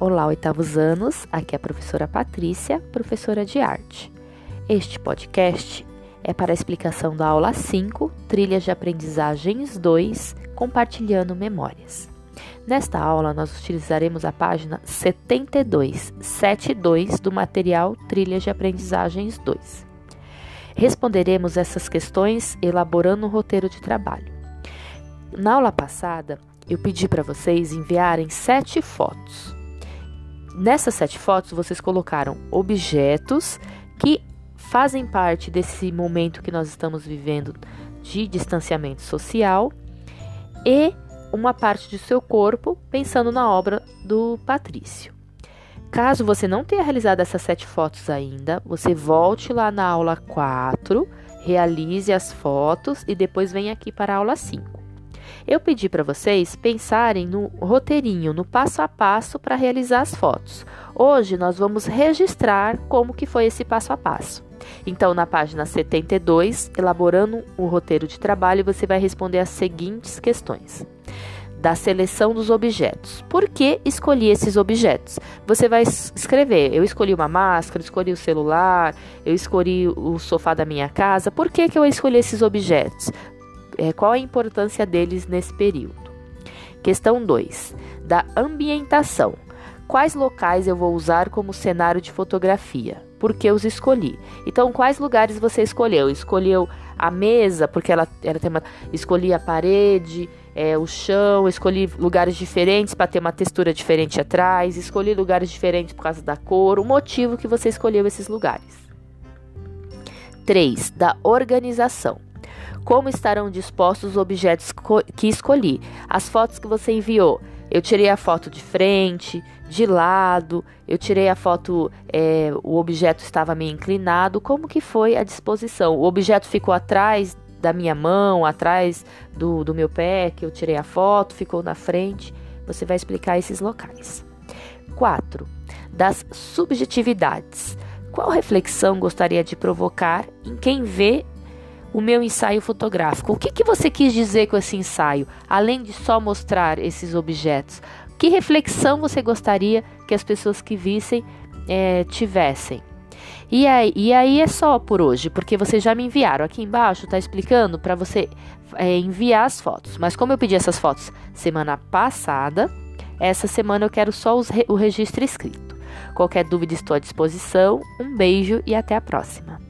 Olá, oitavos anos. Aqui é a professora Patrícia, professora de arte. Este podcast é para a explicação da aula 5, Trilhas de Aprendizagens 2, Compartilhando Memórias. Nesta aula, nós utilizaremos a página 72, 72 do material Trilhas de Aprendizagens 2. Responderemos essas questões elaborando um roteiro de trabalho. Na aula passada, eu pedi para vocês enviarem sete fotos Nessas sete fotos, vocês colocaram objetos que fazem parte desse momento que nós estamos vivendo de distanciamento social e uma parte de seu corpo pensando na obra do Patrício. Caso você não tenha realizado essas sete fotos ainda, você volte lá na aula 4, realize as fotos e depois venha aqui para a aula 5. Eu pedi para vocês pensarem no roteirinho, no passo a passo para realizar as fotos. Hoje nós vamos registrar como que foi esse passo a passo. Então, na página 72, elaborando o roteiro de trabalho, você vai responder as seguintes questões da seleção dos objetos. Por que escolhi esses objetos? Você vai escrever: eu escolhi uma máscara, escolhi o celular, eu escolhi o sofá da minha casa. Por que, que eu escolhi esses objetos? É, qual a importância deles nesse período. Questão 2. Da ambientação. Quais locais eu vou usar como cenário de fotografia? Por que os escolhi? Então, quais lugares você escolheu? Escolheu a mesa, porque ela, ela tem uma. Escolhi a parede, é, o chão, escolhi lugares diferentes para ter uma textura diferente atrás, escolhi lugares diferentes por causa da cor, o motivo que você escolheu esses lugares. 3. Da organização. Como estarão dispostos os objetos que escolhi? As fotos que você enviou. Eu tirei a foto de frente, de lado, eu tirei a foto, é, o objeto estava meio inclinado. Como que foi a disposição? O objeto ficou atrás da minha mão, atrás do, do meu pé, que eu tirei a foto, ficou na frente. Você vai explicar esses locais. 4. Das subjetividades. Qual reflexão gostaria de provocar em quem vê o meu ensaio fotográfico. O que, que você quis dizer com esse ensaio, além de só mostrar esses objetos? Que reflexão você gostaria que as pessoas que vissem é, tivessem? E aí, e aí é só por hoje, porque vocês já me enviaram. Aqui embaixo está explicando para você é, enviar as fotos. Mas como eu pedi essas fotos semana passada, essa semana eu quero só os, o registro escrito. Qualquer dúvida estou à disposição. Um beijo e até a próxima.